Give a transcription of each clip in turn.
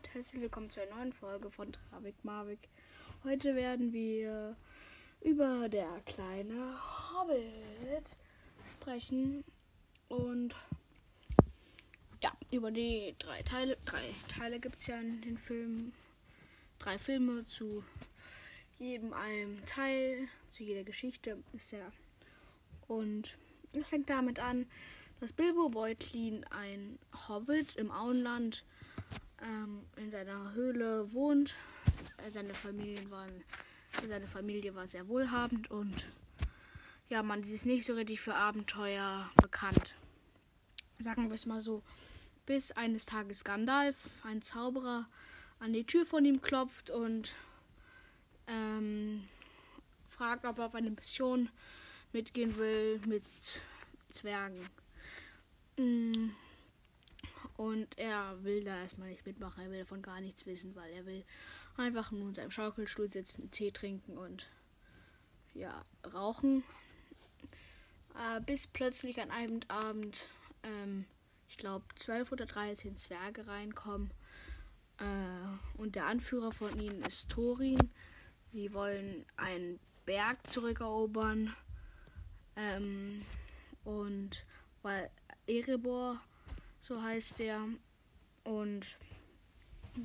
und herzlich willkommen zu einer neuen Folge von Travik Marvik. Heute werden wir über der kleine Hobbit sprechen und ja, über die drei Teile. Drei Teile gibt es ja in den Filmen. Drei Filme zu jedem einem Teil, zu jeder Geschichte ist ja. Und es fängt damit an, dass Bilbo Beutlin ein Hobbit im Auenland ähm, in seiner Höhle wohnt. Seine, Familien waren, seine Familie war sehr wohlhabend und ja, man ist nicht so richtig für Abenteuer bekannt. Sagen wir es mal so. Bis eines Tages Gandalf, ein Zauberer, an die Tür von ihm klopft und ähm, fragt, ob er auf eine Mission mitgehen will mit Zwergen. Mm. Und er will da erstmal nicht mitmachen, er will davon gar nichts wissen, weil er will einfach nur in seinem Schaukelstuhl sitzen, Tee trinken und ja, rauchen. Äh, bis plötzlich an einem Abend, ähm, ich glaube, 12 oder 13 Zwerge reinkommen. Äh, und der Anführer von ihnen ist Thorin. Sie wollen einen Berg zurückerobern. Ähm, und weil Erebor so heißt der. Und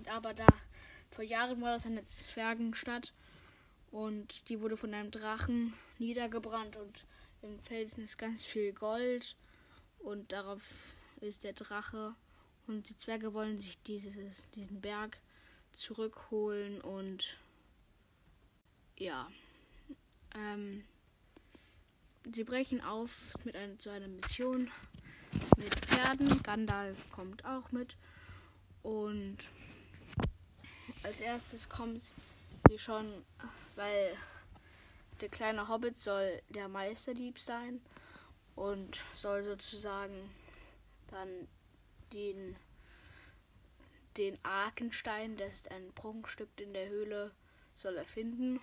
aber da vor Jahren war das eine Zwergenstadt. Und die wurde von einem Drachen niedergebrannt und im Felsen ist ganz viel Gold. Und darauf ist der Drache. Und die Zwerge wollen sich dieses, diesen Berg zurückholen und ja. Ähm, sie brechen auf mit einer, zu einer Mission mit Pferden. Gandalf kommt auch mit. Und als erstes kommt sie schon, weil der kleine Hobbit soll der Meisterdieb sein und soll sozusagen dann den, den Arkenstein, das ist ein Prunkstück in der Höhle, soll er finden.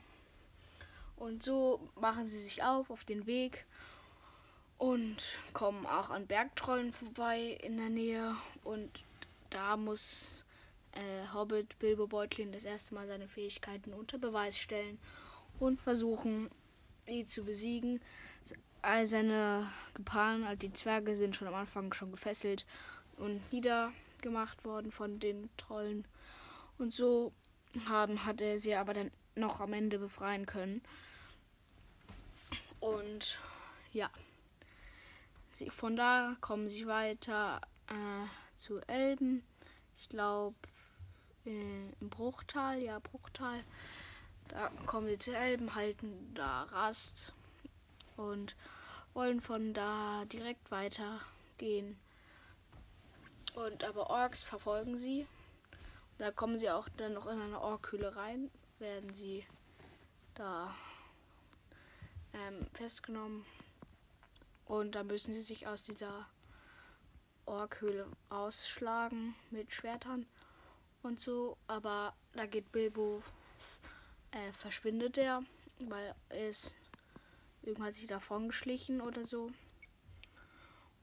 Und so machen sie sich auf auf den Weg und kommen auch an Bergtrollen vorbei in der Nähe. Und da muss äh, Hobbit Bilbo Beutlin das erste Mal seine Fähigkeiten unter Beweis stellen und versuchen, die zu besiegen. All seine Gepaaren, also die Zwerge, sind schon am Anfang schon gefesselt und niedergemacht worden von den Trollen. Und so haben, hat er sie aber dann noch am Ende befreien können. Und ja. Sie, von da kommen sie weiter äh, zu Elben. Ich glaube, äh, im Bruchtal, ja, Bruchtal. Da kommen sie zu Elben, halten da Rast und wollen von da direkt weitergehen. Und aber Orks verfolgen sie. Da kommen sie auch dann noch in eine Orkhöhle rein, werden sie da ähm, festgenommen und dann müssen sie sich aus dieser Orkhöhle ausschlagen mit Schwertern und so. Aber da geht Bilbo, äh, verschwindet er, weil er ist irgendwann sich davon geschlichen oder so.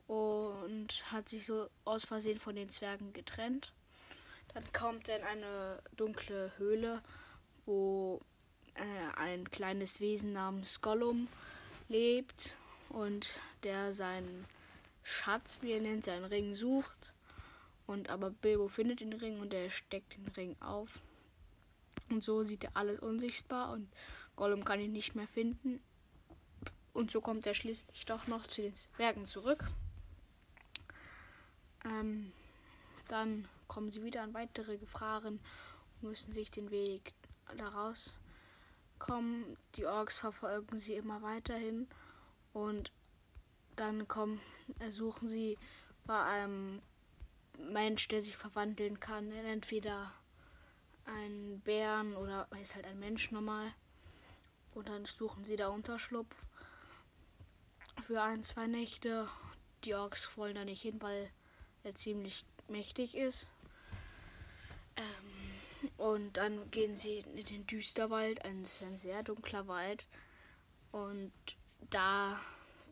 Und hat sich so aus Versehen von den Zwergen getrennt. Dann kommt er in eine dunkle Höhle, wo äh, ein kleines Wesen namens Gollum lebt und der seinen Schatz, wie er nennt, seinen Ring sucht. Und aber Bilbo findet den Ring und er steckt den Ring auf. Und so sieht er alles unsichtbar und Gollum kann ihn nicht mehr finden. Und so kommt er schließlich doch noch zu den Zwergen zurück. Ähm, dann kommen sie wieder an weitere Gefahren und müssen sich den Weg daraus kommen. Die Orks verfolgen sie immer weiterhin und dann kommen, suchen sie bei einem Mensch, der sich verwandeln kann, in entweder einen Bären oder ist halt ein Mensch normal. Und dann suchen sie da Unterschlupf für ein, zwei Nächte. Die Orks wollen da nicht hin, weil er ziemlich mächtig ist. Ähm, und dann gehen sie in den Düsterwald, ein sehr dunkler Wald. Und da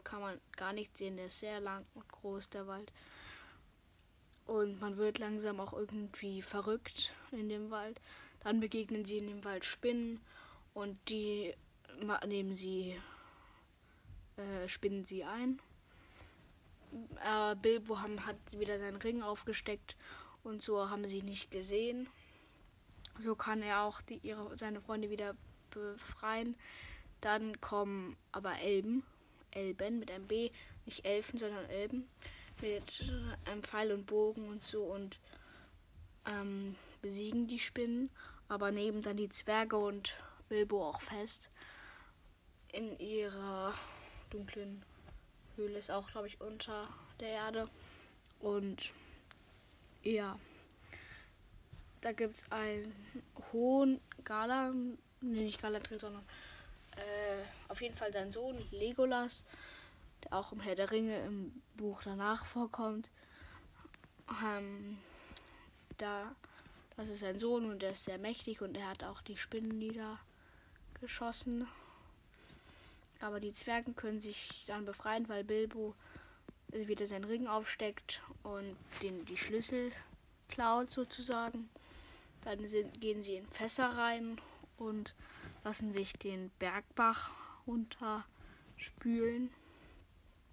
kann man gar nicht sehen. Der ist sehr lang und groß, der Wald. Und man wird langsam auch irgendwie verrückt in dem Wald. Dann begegnen sie in dem Wald Spinnen und die nehmen sie, äh, spinnen sie ein. Äh, Bilbo haben, hat wieder seinen Ring aufgesteckt und so haben sie nicht gesehen. So kann er auch die, ihre, seine Freunde wieder befreien. Dann kommen aber Elben, Elben mit einem B, nicht Elfen, sondern Elben. Mit einem Pfeil und Bogen und so und ähm, besiegen die Spinnen, aber nehmen dann die Zwerge und Bilbo auch fest. In ihrer dunklen Höhle ist auch, glaube ich, unter der Erde. Und ja, da gibt es einen hohen Gala, nee, nicht Galadriel, sondern äh, auf jeden Fall sein Sohn Legolas, der auch im Herr der Ringe im Buch danach vorkommt. Ähm, da, das ist sein Sohn und der ist sehr mächtig und er hat auch die Spinnen niedergeschossen. Aber die Zwergen können sich dann befreien, weil Bilbo wieder seinen Ring aufsteckt und den, die Schlüssel klaut sozusagen. Dann sind, gehen sie in Fässer rein und lassen sich den Bergbach runterspülen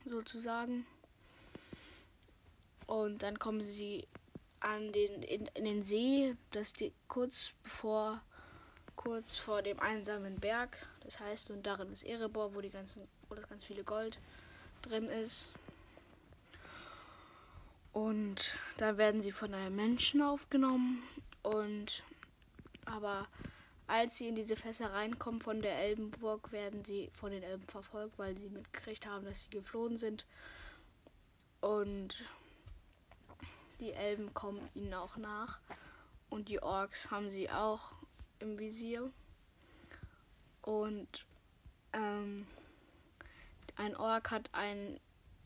sozusagen. Und dann kommen sie an den, in, in den See, das die, kurz bevor kurz vor dem einsamen Berg. Das heißt, und darin ist Erebor, wo die ganzen, wo das ganz viele Gold drin ist. Und da werden sie von einem Menschen aufgenommen. Und aber als sie in diese Fässer reinkommen von der Elbenburg, werden sie von den Elben verfolgt, weil sie mitgekriegt haben, dass sie geflohen sind. Und die Elben kommen ihnen auch nach. Und die Orks haben sie auch im Visier. Und ähm, ein Ork hat einen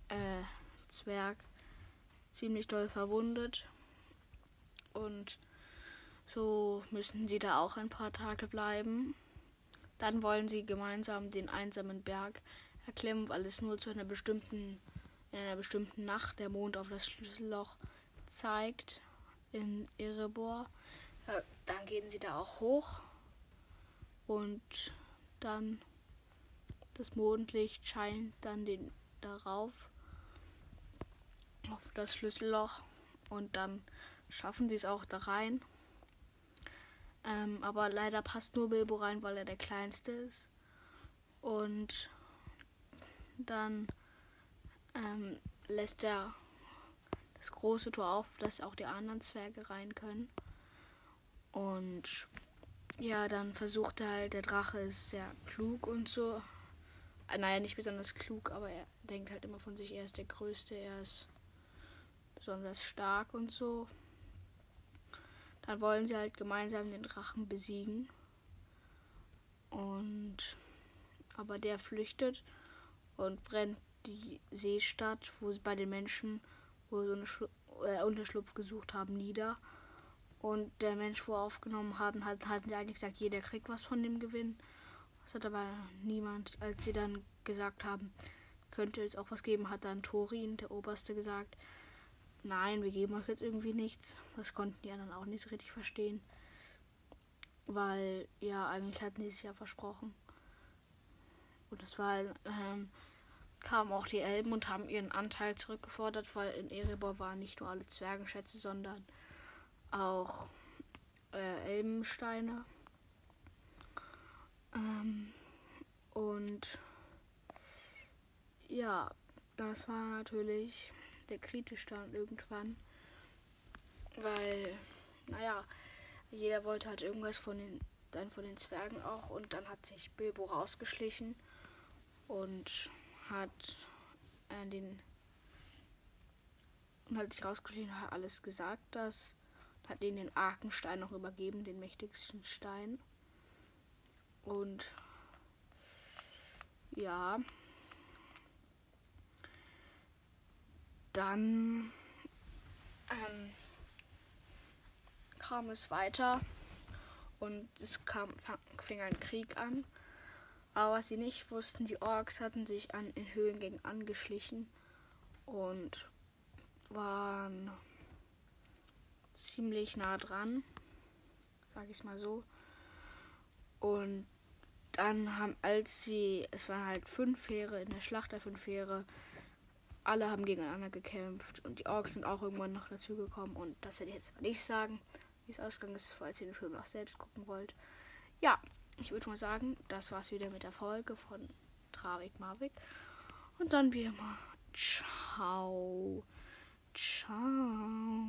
äh, Zwerg ziemlich doll verwundet. Und so müssen sie da auch ein paar Tage bleiben. Dann wollen sie gemeinsam den einsamen Berg erklimmen, weil es nur zu einer bestimmten, in einer bestimmten Nacht der Mond auf das Schlüsselloch zeigt in Erebor. Ja, dann gehen sie da auch hoch und dann das Mondlicht scheint dann den darauf auf das Schlüsselloch und dann schaffen sie es auch da rein. Ähm, aber leider passt nur Bilbo rein, weil er der kleinste ist. Und dann ähm, lässt er das große Tor auf, dass auch die anderen Zwerge rein können. Und ja, dann versucht er halt, der Drache ist sehr klug und so. Äh, naja, nicht besonders klug, aber er denkt halt immer von sich, er ist der Größte, er ist besonders stark und so. Dann wollen sie halt gemeinsam den Drachen besiegen. Und aber der flüchtet und brennt die Seestadt, wo sie bei den Menschen, wo so eine äh, Unterschlupf gesucht haben, nieder. Und der Mensch, wo aufgenommen haben, hat, hatten sie eigentlich gesagt, jeder kriegt was von dem Gewinn. Das hat aber niemand, als sie dann gesagt haben, könnte es auch was geben, hat dann Torin, der Oberste, gesagt, nein, wir geben euch jetzt irgendwie nichts. Das konnten die anderen auch nicht so richtig verstehen. Weil, ja, eigentlich hatten die es ja versprochen. Und es war, ähm, kamen auch die Elben und haben ihren Anteil zurückgefordert, weil in Erebor waren nicht nur alle Zwergenschätze, sondern auch äh, Elbensteine. Ähm, und ja, das war natürlich der kritisch dann irgendwann. Weil, naja, jeder wollte halt irgendwas von den, dann von den Zwergen auch und dann hat sich Bilbo rausgeschlichen und hat äh, den und hat sich rausgeschlichen hat alles gesagt, das hat ihnen den Arkenstein noch übergeben, den mächtigsten Stein. Und ja, dann ähm, kam es weiter und es kam, fing ein Krieg an. Aber was sie nicht wussten, die Orks hatten sich an in Höhlengängen angeschlichen und waren ziemlich nah dran, sag ich mal so. Und dann haben, als sie, es waren halt fünf Fähre in der Schlacht der fünf Fähre, alle haben gegeneinander gekämpft und die Orks sind auch irgendwann noch dazu gekommen und das werde ich jetzt mal nicht sagen, wie es ausgegangen ist, falls ihr den Film auch selbst gucken wollt. Ja, ich würde mal sagen, das war's wieder mit der Folge von Travik Marvik und dann wie immer, ciao, ciao.